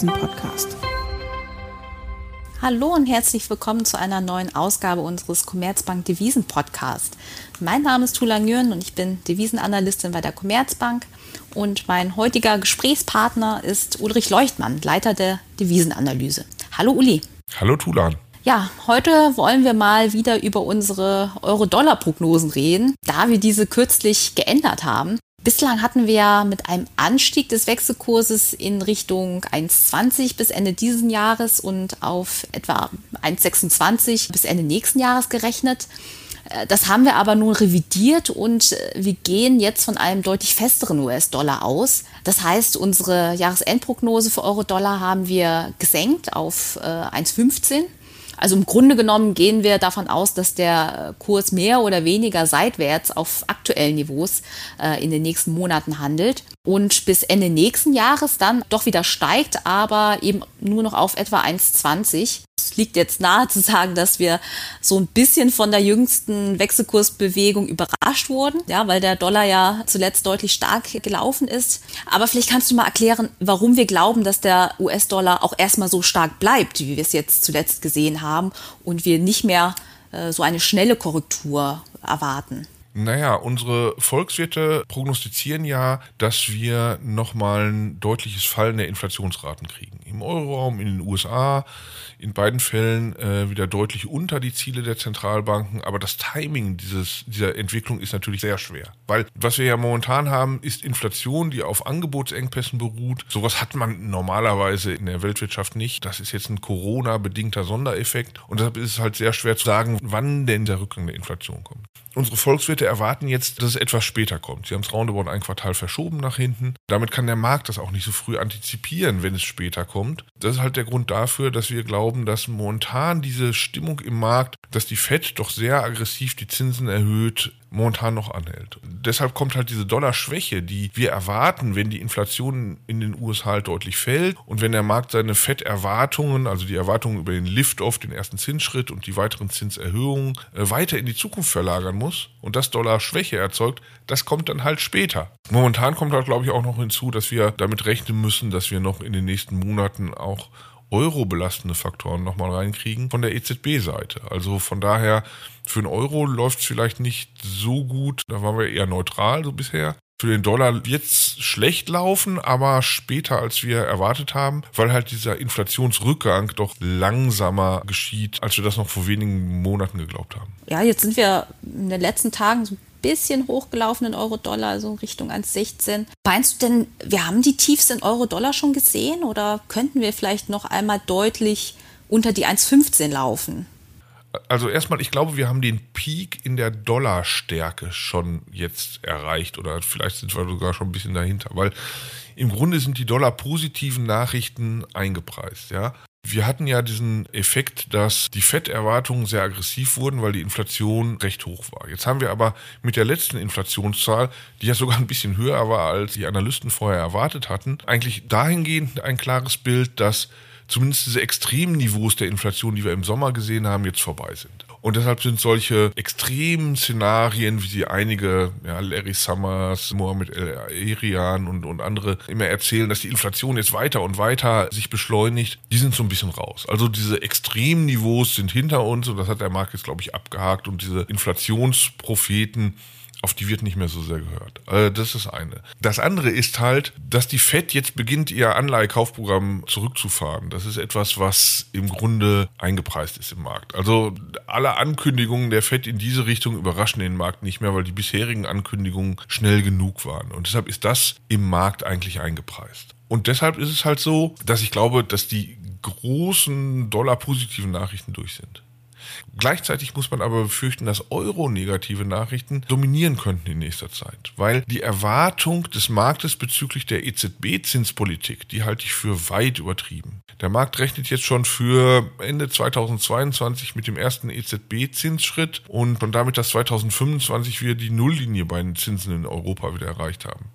Devisen-Podcast. Hallo und herzlich willkommen zu einer neuen Ausgabe unseres Commerzbank Devisen Podcast. Mein Name ist Tula Nguyen und ich bin Devisenanalystin bei der Commerzbank und mein heutiger Gesprächspartner ist Ulrich Leuchtmann, Leiter der Devisenanalyse. Hallo Uli. Hallo Tulan. Ja, heute wollen wir mal wieder über unsere Euro-Dollar-Prognosen reden, da wir diese kürzlich geändert haben. Bislang hatten wir mit einem Anstieg des Wechselkurses in Richtung 1,20 bis Ende dieses Jahres und auf etwa 1,26 bis Ende nächsten Jahres gerechnet. Äh, das haben wir aber nun revidiert und äh, wir gehen jetzt von einem deutlich festeren US-Dollar aus. Das heißt, unsere Jahresendprognose für Euro-Dollar haben wir gesenkt auf 1,15 äh, also im Grunde genommen gehen wir davon aus, dass der Kurs mehr oder weniger seitwärts auf aktuellen Niveaus äh, in den nächsten Monaten handelt und bis Ende nächsten Jahres dann doch wieder steigt, aber eben nur noch auf etwa 1,20 liegt jetzt nahe zu sagen, dass wir so ein bisschen von der jüngsten Wechselkursbewegung überrascht wurden, ja, weil der Dollar ja zuletzt deutlich stark gelaufen ist. Aber vielleicht kannst du mal erklären, warum wir glauben, dass der US-Dollar auch erstmal so stark bleibt, wie wir es jetzt zuletzt gesehen haben und wir nicht mehr äh, so eine schnelle Korrektur erwarten. Naja, unsere Volkswirte prognostizieren ja, dass wir nochmal ein deutliches Fallen der Inflationsraten kriegen. Im Euroraum, in den USA, in beiden Fällen äh, wieder deutlich unter die Ziele der Zentralbanken. Aber das Timing dieses, dieser Entwicklung ist natürlich sehr schwer. Weil was wir ja momentan haben, ist Inflation, die auf Angebotsengpässen beruht. Sowas hat man normalerweise in der Weltwirtschaft nicht. Das ist jetzt ein Corona-bedingter Sondereffekt. Und deshalb ist es halt sehr schwer zu sagen, wann denn der Rückgang der Inflation kommt. Unsere Volkswirte erwarten jetzt, dass es etwas später kommt. Sie haben es roundabout ein Quartal verschoben nach hinten. Damit kann der Markt das auch nicht so früh antizipieren, wenn es später kommt. Das ist halt der Grund dafür, dass wir glauben, dass momentan diese Stimmung im Markt, dass die Fed doch sehr aggressiv die Zinsen erhöht, momentan noch anhält. Deshalb kommt halt diese Dollarschwäche, die wir erwarten, wenn die Inflation in den USA halt deutlich fällt und wenn der Markt seine Fed-Erwartungen, also die Erwartungen über den Lift-Off, den ersten Zinsschritt und die weiteren Zinserhöhungen äh, weiter in die Zukunft verlagern muss und das Dollar-Schwäche erzeugt, das kommt dann halt später. Momentan kommt halt, glaube ich, auch noch hinzu, dass wir damit rechnen müssen, dass wir noch in den nächsten Monaten auch Euro-belastende Faktoren nochmal reinkriegen von der EZB-Seite. Also von daher, für den Euro läuft es vielleicht nicht so gut. Da waren wir eher neutral so bisher. Für den Dollar wird es schlecht laufen, aber später als wir erwartet haben, weil halt dieser Inflationsrückgang doch langsamer geschieht, als wir das noch vor wenigen Monaten geglaubt haben. Ja, jetzt sind wir in den letzten Tagen so bisschen hochgelaufen in Euro-Dollar, also Richtung 1,16. Meinst du denn, wir haben die Tiefs in Euro-Dollar schon gesehen oder könnten wir vielleicht noch einmal deutlich unter die 1,15 laufen? Also erstmal, ich glaube, wir haben den Peak in der Dollarstärke schon jetzt erreicht oder vielleicht sind wir sogar schon ein bisschen dahinter, weil im Grunde sind die Dollar-positiven Nachrichten eingepreist, ja. Wir hatten ja diesen Effekt, dass die Fetterwartungen sehr aggressiv wurden, weil die Inflation recht hoch war. Jetzt haben wir aber mit der letzten Inflationszahl, die ja sogar ein bisschen höher war, als die Analysten vorher erwartet hatten, eigentlich dahingehend ein klares Bild, dass zumindest diese extremen Niveaus der Inflation, die wir im Sommer gesehen haben, jetzt vorbei sind. Und deshalb sind solche extremen Szenarien, wie sie einige, ja, Larry Summers, Mohamed El Erian und, und andere immer erzählen, dass die Inflation jetzt weiter und weiter sich beschleunigt, die sind so ein bisschen raus. Also diese extremen Niveaus sind hinter uns und das hat der Markt jetzt, glaube ich, abgehakt und diese Inflationspropheten, auf die wird nicht mehr so sehr gehört. Äh, das ist eine. Das andere ist halt, dass die FED jetzt beginnt, ihr Anleihekaufprogramm zurückzufahren. Das ist etwas, was im Grunde eingepreist ist im Markt. Also alle Ankündigungen der FED in diese Richtung überraschen den Markt nicht mehr, weil die bisherigen Ankündigungen schnell genug waren. Und deshalb ist das im Markt eigentlich eingepreist. Und deshalb ist es halt so, dass ich glaube, dass die großen Dollar-positiven Nachrichten durch sind. Gleichzeitig muss man aber befürchten, dass Euro-negative Nachrichten dominieren könnten in nächster Zeit, weil die Erwartung des Marktes bezüglich der EZB-Zinspolitik, die halte ich für weit übertrieben. Der Markt rechnet jetzt schon für Ende 2022 mit dem ersten EZB-Zinsschritt und schon damit, dass 2025 wir die Nulllinie bei den Zinsen in Europa wieder erreicht haben.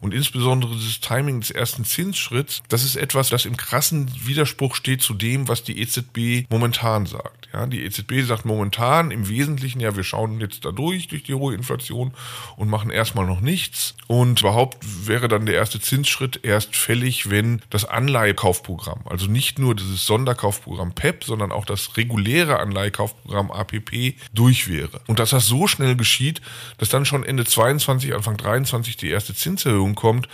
Und insbesondere dieses Timing des ersten Zinsschritts, das ist etwas, das im krassen Widerspruch steht zu dem, was die EZB momentan sagt. Ja, die EZB sagt momentan im Wesentlichen, ja, wir schauen jetzt da durch, durch die hohe Inflation und machen erstmal noch nichts. Und überhaupt wäre dann der erste Zinsschritt erst fällig, wenn das Anleihekaufprogramm, also nicht nur dieses Sonderkaufprogramm PEP, sondern auch das reguläre Anleihekaufprogramm APP durch wäre. Und dass das so schnell geschieht, dass dann schon Ende 22, Anfang 23 die erste Zinserhöhung kommt,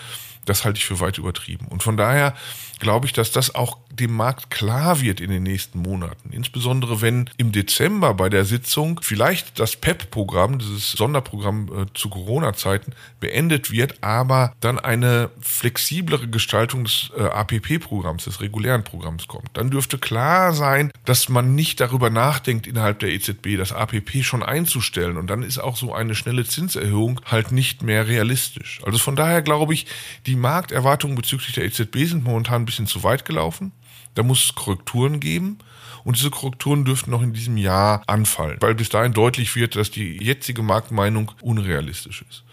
das halte ich für weit übertrieben. Und von daher glaube ich, dass das auch dem Markt klar wird in den nächsten Monaten. Insbesondere wenn im Dezember bei der Sitzung vielleicht das PEP-Programm, dieses Sonderprogramm äh, zu Corona-Zeiten, beendet wird, aber dann eine flexiblere Gestaltung des äh, APP-Programms, des regulären Programms kommt. Dann dürfte klar sein, dass man nicht darüber nachdenkt, innerhalb der EZB das APP schon einzustellen. Und dann ist auch so eine schnelle Zinserhöhung halt nicht mehr realistisch. Also von daher glaube ich, die Markterwartungen bezüglich der EZB sind momentan ein bisschen zu weit gelaufen. Da muss es Korrekturen geben. Und diese Korrekturen dürften noch in diesem Jahr anfallen, weil bis dahin deutlich wird, dass die jetzige Marktmeinung unrealistisch ist.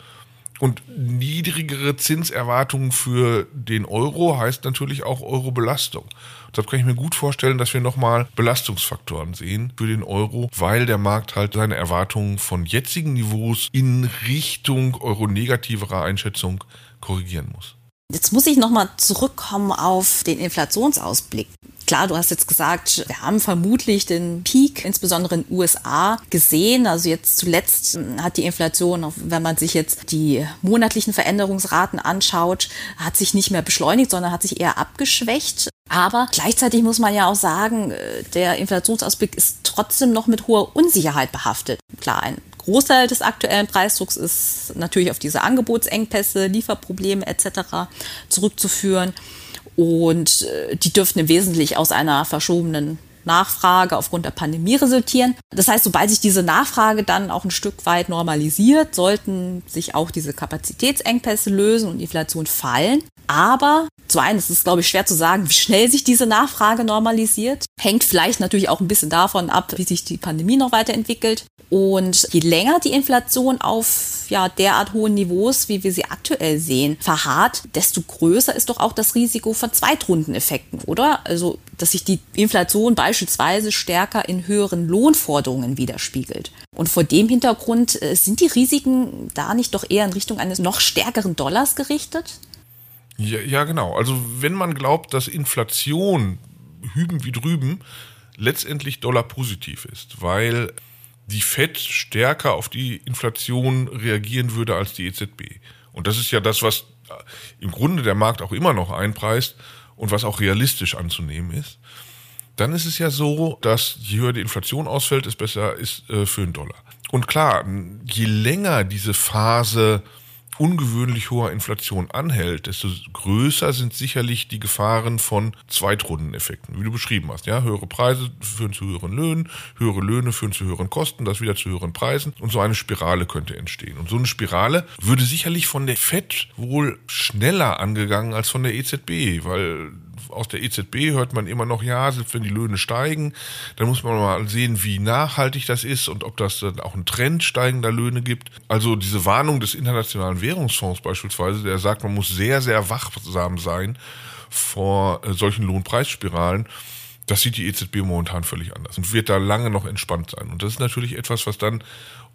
Und niedrigere Zinserwartungen für den Euro heißt natürlich auch Euro-Belastung. Deshalb kann ich mir gut vorstellen, dass wir nochmal Belastungsfaktoren sehen für den Euro, weil der Markt halt seine Erwartungen von jetzigen Niveaus in Richtung euro-negativerer Einschätzung korrigieren muss. Jetzt muss ich nochmal zurückkommen auf den Inflationsausblick. Klar, du hast jetzt gesagt, wir haben vermutlich den Peak, insbesondere in den USA, gesehen. Also jetzt zuletzt hat die Inflation, wenn man sich jetzt die monatlichen Veränderungsraten anschaut, hat sich nicht mehr beschleunigt, sondern hat sich eher abgeschwächt. Aber gleichzeitig muss man ja auch sagen, äh, der Inflationsausblick ist trotzdem noch mit hoher Unsicherheit behaftet. Klar, ein Großteil des aktuellen Preisdrucks ist natürlich auf diese Angebotsengpässe, Lieferprobleme etc. zurückzuführen. Und äh, die dürften im Wesentlichen aus einer verschobenen Nachfrage aufgrund der Pandemie resultieren. Das heißt, sobald sich diese Nachfrage dann auch ein Stück weit normalisiert, sollten sich auch diese Kapazitätsengpässe lösen und Inflation fallen. Aber zu einem ist es, glaube ich, schwer zu sagen, wie schnell sich diese Nachfrage normalisiert. Hängt vielleicht natürlich auch ein bisschen davon ab, wie sich die Pandemie noch weiterentwickelt. Und je länger die Inflation auf ja, derart hohen Niveaus, wie wir sie aktuell sehen, verharrt, desto größer ist doch auch das Risiko von Zweitrundeneffekten, oder? Also, dass sich die Inflation beispielsweise stärker in höheren Lohnforderungen widerspiegelt. Und vor dem Hintergrund äh, sind die Risiken da nicht doch eher in Richtung eines noch stärkeren Dollars gerichtet? Ja, ja, genau. Also wenn man glaubt, dass Inflation hüben wie drüben letztendlich Dollar positiv ist, weil die Fed stärker auf die Inflation reagieren würde als die EZB. Und das ist ja das, was im Grunde der Markt auch immer noch einpreist und was auch realistisch anzunehmen ist. Dann ist es ja so, dass je höher die Inflation ausfällt, es besser ist äh, für den Dollar. Und klar, je länger diese Phase ungewöhnlich hoher Inflation anhält, desto größer sind sicherlich die Gefahren von Zweitrundeneffekten, wie du beschrieben hast. Ja, höhere Preise führen zu höheren Löhnen, höhere Löhne führen zu höheren Kosten, das wieder zu höheren Preisen und so eine Spirale könnte entstehen. Und so eine Spirale würde sicherlich von der FED wohl schneller angegangen als von der EZB, weil aus der EZB hört man immer noch, ja, selbst wenn die Löhne steigen, dann muss man mal sehen, wie nachhaltig das ist und ob das dann auch einen Trend steigender Löhne gibt. Also diese Warnung des Internationalen Währungsfonds beispielsweise, der sagt, man muss sehr, sehr wachsam sein vor äh, solchen Lohnpreisspiralen. Das sieht die EZB momentan völlig anders und wird da lange noch entspannt sein. Und das ist natürlich etwas, was dann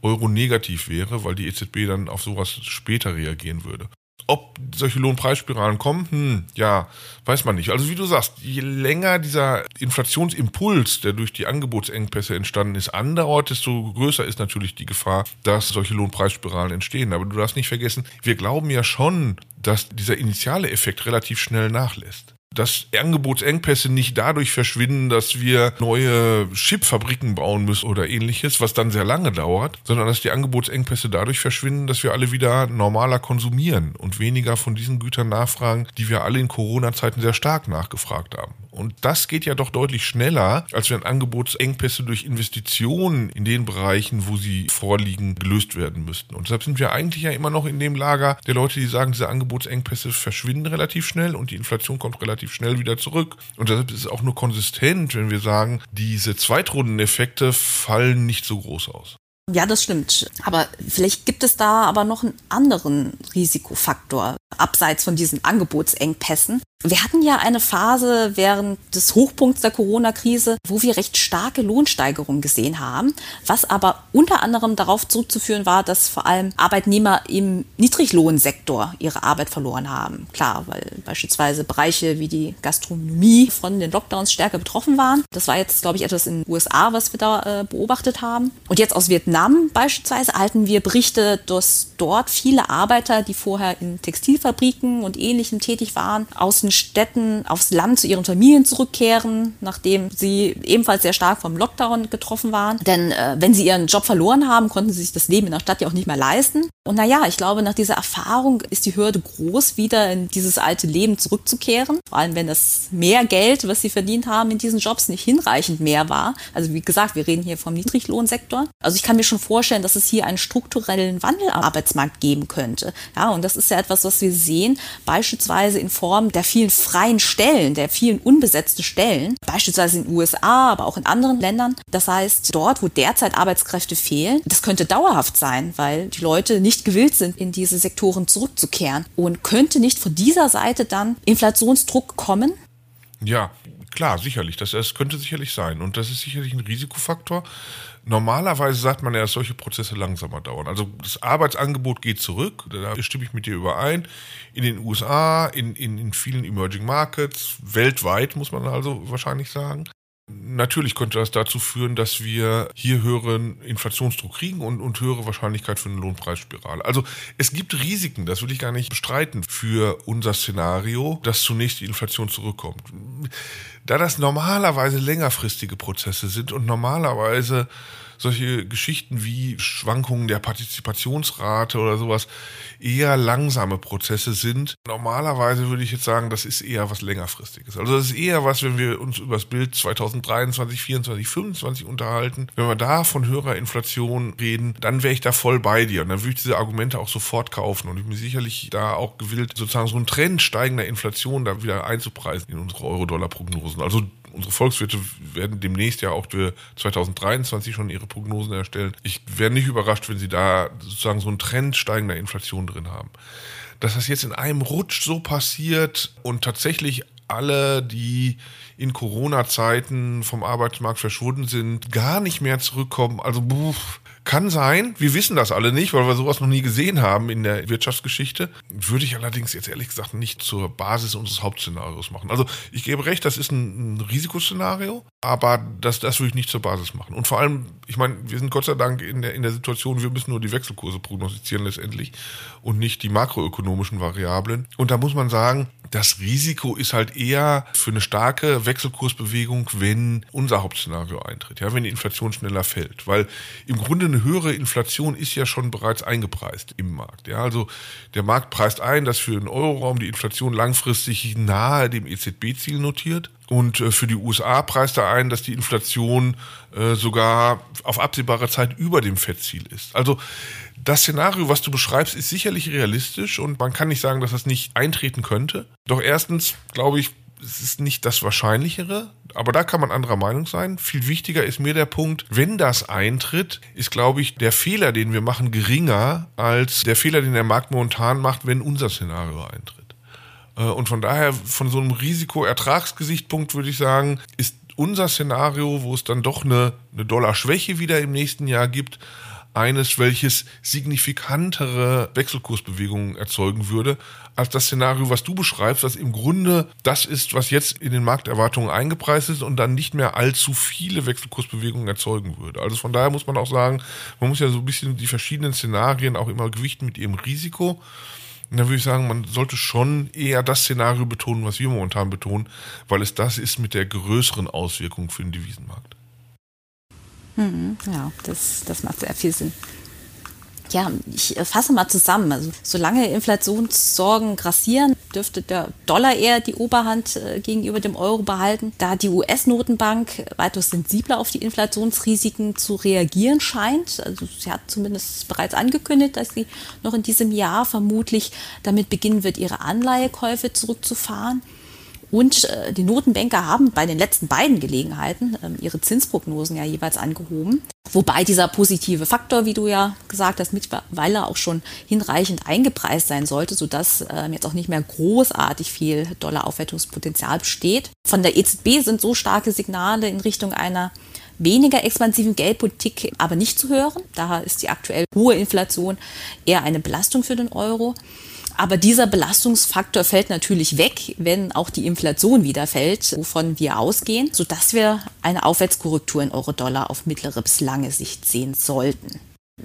Euro-negativ wäre, weil die EZB dann auf sowas später reagieren würde. Ob solche Lohnpreisspiralen kommen, hm, ja, weiß man nicht. Also wie du sagst, je länger dieser Inflationsimpuls, der durch die Angebotsengpässe entstanden ist, andauert, desto größer ist natürlich die Gefahr, dass solche Lohnpreisspiralen entstehen. Aber du darfst nicht vergessen, wir glauben ja schon, dass dieser initiale Effekt relativ schnell nachlässt dass Angebotsengpässe nicht dadurch verschwinden, dass wir neue Chipfabriken bauen müssen oder ähnliches, was dann sehr lange dauert, sondern dass die Angebotsengpässe dadurch verschwinden, dass wir alle wieder normaler konsumieren und weniger von diesen Gütern nachfragen, die wir alle in Corona-Zeiten sehr stark nachgefragt haben. Und das geht ja doch deutlich schneller, als wenn Angebotsengpässe durch Investitionen in den Bereichen, wo sie vorliegen, gelöst werden müssten. Und deshalb sind wir eigentlich ja immer noch in dem Lager der Leute, die sagen, diese Angebotsengpässe verschwinden relativ schnell und die Inflation kommt relativ schnell wieder zurück. Und deshalb ist es auch nur konsistent, wenn wir sagen, diese Zweitrundeneffekte fallen nicht so groß aus. Ja, das stimmt. Aber vielleicht gibt es da aber noch einen anderen Risikofaktor, abseits von diesen Angebotsengpässen. Wir hatten ja eine Phase während des Hochpunkts der Corona-Krise, wo wir recht starke Lohnsteigerungen gesehen haben, was aber unter anderem darauf zurückzuführen war, dass vor allem Arbeitnehmer im Niedriglohnsektor ihre Arbeit verloren haben. Klar, weil beispielsweise Bereiche wie die Gastronomie von den Lockdowns stärker betroffen waren. Das war jetzt, glaube ich, etwas in den USA, was wir da äh, beobachtet haben. Und jetzt aus Vietnam beispielsweise erhalten wir Berichte, dass dort viele Arbeiter, die vorher in Textilfabriken und Ähnlichem tätig waren, aus den Städten aufs Land zu ihren Familien zurückkehren, nachdem sie ebenfalls sehr stark vom Lockdown getroffen waren. Denn äh, wenn sie ihren Job verloren haben, konnten sie sich das Leben in der Stadt ja auch nicht mehr leisten. Und naja, ich glaube, nach dieser Erfahrung ist die Hürde groß, wieder in dieses alte Leben zurückzukehren. Vor allem, wenn das mehr Geld, was sie verdient haben in diesen Jobs, nicht hinreichend mehr war. Also wie gesagt, wir reden hier vom Niedriglohnsektor. Also ich kann mir schon vorstellen, dass es hier einen strukturellen Wandel am Arbeitsmarkt geben könnte. Ja, und das ist ja etwas, was wir sehen, beispielsweise in Form der vielen freien Stellen, der vielen unbesetzten Stellen, beispielsweise in den USA, aber auch in anderen Ländern. Das heißt, dort, wo derzeit Arbeitskräfte fehlen, das könnte dauerhaft sein, weil die Leute nicht gewillt sind, in diese Sektoren zurückzukehren. Und könnte nicht von dieser Seite dann Inflationsdruck kommen? Ja, klar, sicherlich. Das, das könnte sicherlich sein. Und das ist sicherlich ein Risikofaktor. Normalerweise sagt man ja, dass solche Prozesse langsamer dauern. Also das Arbeitsangebot geht zurück, da stimme ich mit dir überein. In den USA, in, in, in vielen Emerging Markets, weltweit muss man also wahrscheinlich sagen. Natürlich könnte das dazu führen, dass wir hier höheren Inflationsdruck kriegen und, und höhere Wahrscheinlichkeit für eine Lohnpreisspirale. Also es gibt Risiken, das will ich gar nicht bestreiten, für unser Szenario, dass zunächst die Inflation zurückkommt. Da das normalerweise längerfristige Prozesse sind und normalerweise solche Geschichten wie Schwankungen der Partizipationsrate oder sowas eher langsame Prozesse sind. Normalerweise würde ich jetzt sagen, das ist eher was längerfristiges. Also das ist eher was, wenn wir uns über das Bild 2023, 24, 25 unterhalten. Wenn wir da von höherer Inflation reden, dann wäre ich da voll bei dir und dann würde ich diese Argumente auch sofort kaufen und ich bin sicherlich da auch gewillt, sozusagen so einen Trend steigender Inflation da wieder einzupreisen in unsere Euro-Dollar-Prognosen. Also unsere Volkswirte werden demnächst ja auch für 2023 schon ihre Prognosen erstellen. Ich wäre nicht überrascht, wenn sie da sozusagen so einen Trend steigender Inflation drin haben. Dass das jetzt in einem Rutsch so passiert und tatsächlich alle, die in Corona-Zeiten vom Arbeitsmarkt verschwunden sind, gar nicht mehr zurückkommen. Also, buff, kann sein, wir wissen das alle nicht, weil wir sowas noch nie gesehen haben in der Wirtschaftsgeschichte. Würde ich allerdings jetzt ehrlich gesagt nicht zur Basis unseres Hauptszenarios machen. Also ich gebe recht, das ist ein, Risikoszenario, aber das, das würde ich nicht zur Basis machen. Und vor allem, ich meine, wir sind Gott sei Dank in der, in der Situation, wir müssen nur die Wechselkurse prognostizieren letztendlich und nicht die makroökonomischen Variablen. Und da muss man sagen, das Risiko ist halt eher für eine starke Wechselkursbewegung, wenn unser Hauptszenario eintritt, ja, wenn die Inflation schneller fällt. Weil im Grunde eine höhere Inflation ist ja schon bereits eingepreist im Markt. Ja, also der Markt preist ein, dass für den Euroraum die Inflation langfristig nahe dem EZB-Ziel notiert. Und äh, für die USA preist er ein, dass die Inflation äh, sogar auf absehbare Zeit über dem Fettziel ist. Also das Szenario, was du beschreibst, ist sicherlich realistisch und man kann nicht sagen, dass das nicht eintreten könnte. Doch erstens glaube ich, es ist nicht das Wahrscheinlichere, aber da kann man anderer Meinung sein. Viel wichtiger ist mir der Punkt, wenn das eintritt, ist, glaube ich, der Fehler, den wir machen, geringer als der Fehler, den der Markt momentan macht, wenn unser Szenario eintritt. Äh, und von daher, von so einem Risiko-Ertragsgesichtspunkt würde ich sagen, ist unser Szenario, wo es dann doch eine, eine Dollar-Schwäche wieder im nächsten Jahr gibt, eines, welches signifikantere Wechselkursbewegungen erzeugen würde, als das Szenario, was du beschreibst, was im Grunde das ist, was jetzt in den Markterwartungen eingepreist ist und dann nicht mehr allzu viele Wechselkursbewegungen erzeugen würde. Also von daher muss man auch sagen, man muss ja so ein bisschen die verschiedenen Szenarien auch immer gewichten mit ihrem Risiko. Und dann würde ich sagen, man sollte schon eher das Szenario betonen, was wir momentan betonen, weil es das ist mit der größeren Auswirkung für den Devisenmarkt. Mhm, ja, das, das macht sehr viel Sinn. Ja, ich fasse mal zusammen. Also, solange Inflationssorgen grassieren, dürfte der Dollar eher die Oberhand äh, gegenüber dem Euro behalten, da die US-Notenbank weitaus sensibler auf die Inflationsrisiken zu reagieren scheint. Also sie hat zumindest bereits angekündigt, dass sie noch in diesem Jahr vermutlich damit beginnen wird, ihre Anleihekäufe zurückzufahren. Und äh, die Notenbanker haben bei den letzten beiden Gelegenheiten ähm, ihre Zinsprognosen ja jeweils angehoben. Wobei dieser positive Faktor, wie du ja gesagt hast, mittlerweile auch schon hinreichend eingepreist sein sollte, sodass ähm, jetzt auch nicht mehr großartig viel Dollaraufwertungspotenzial besteht. Von der EZB sind so starke Signale in Richtung einer weniger expansiven Geldpolitik aber nicht zu hören. Daher ist die aktuell hohe Inflation eher eine Belastung für den Euro. Aber dieser Belastungsfaktor fällt natürlich weg, wenn auch die Inflation wieder fällt, wovon wir ausgehen, sodass wir eine Aufwärtskorrektur in Euro-Dollar auf mittlere bis lange Sicht sehen sollten.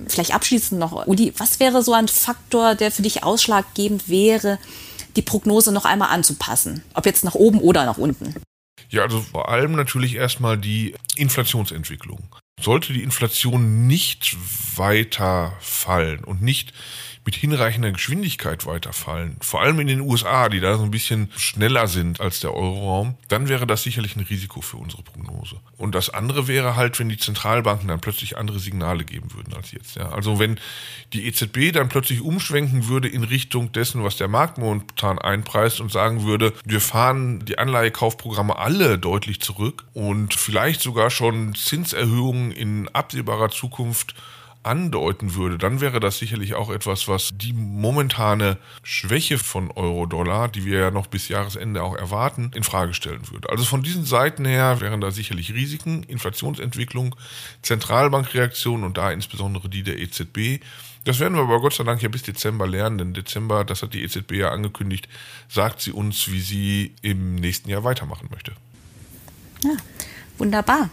Vielleicht abschließend noch, Uli, was wäre so ein Faktor, der für dich ausschlaggebend wäre, die Prognose noch einmal anzupassen? Ob jetzt nach oben oder nach unten? Ja, also vor allem natürlich erstmal die Inflationsentwicklung. Sollte die Inflation nicht weiter fallen und nicht mit hinreichender Geschwindigkeit weiterfallen, vor allem in den USA, die da so ein bisschen schneller sind als der Euroraum, dann wäre das sicherlich ein Risiko für unsere Prognose. Und das andere wäre halt, wenn die Zentralbanken dann plötzlich andere Signale geben würden als jetzt. Ja. Also wenn die EZB dann plötzlich umschwenken würde in Richtung dessen, was der Markt momentan einpreist und sagen würde, wir fahren die Anleihekaufprogramme alle deutlich zurück und vielleicht sogar schon Zinserhöhungen in absehbarer Zukunft andeuten würde, dann wäre das sicherlich auch etwas, was die momentane Schwäche von Euro-Dollar, die wir ja noch bis Jahresende auch erwarten, in Frage stellen würde. Also von diesen Seiten her wären da sicherlich Risiken, Inflationsentwicklung, Zentralbankreaktionen und da insbesondere die der EZB. Das werden wir aber Gott sei Dank ja bis Dezember lernen, denn Dezember, das hat die EZB ja angekündigt, sagt sie uns, wie sie im nächsten Jahr weitermachen möchte. Ja, wunderbar.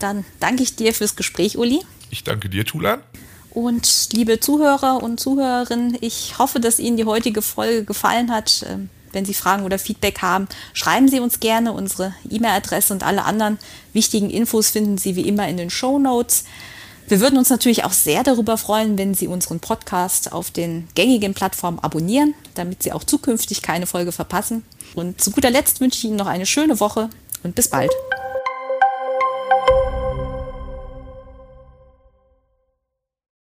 Dann danke ich dir fürs Gespräch, Uli. Ich danke dir, Tulan. Und liebe Zuhörer und Zuhörerinnen, ich hoffe, dass Ihnen die heutige Folge gefallen hat. Ähm, wenn Sie Fragen oder Feedback haben, schreiben Sie uns gerne. Unsere E-Mail-Adresse und alle anderen wichtigen Infos finden Sie wie immer in den Show Notes. Wir würden uns natürlich auch sehr darüber freuen, wenn Sie unseren Podcast auf den gängigen Plattformen abonnieren, damit Sie auch zukünftig keine Folge verpassen. Und zu guter Letzt wünsche ich Ihnen noch eine schöne Woche und bis bald.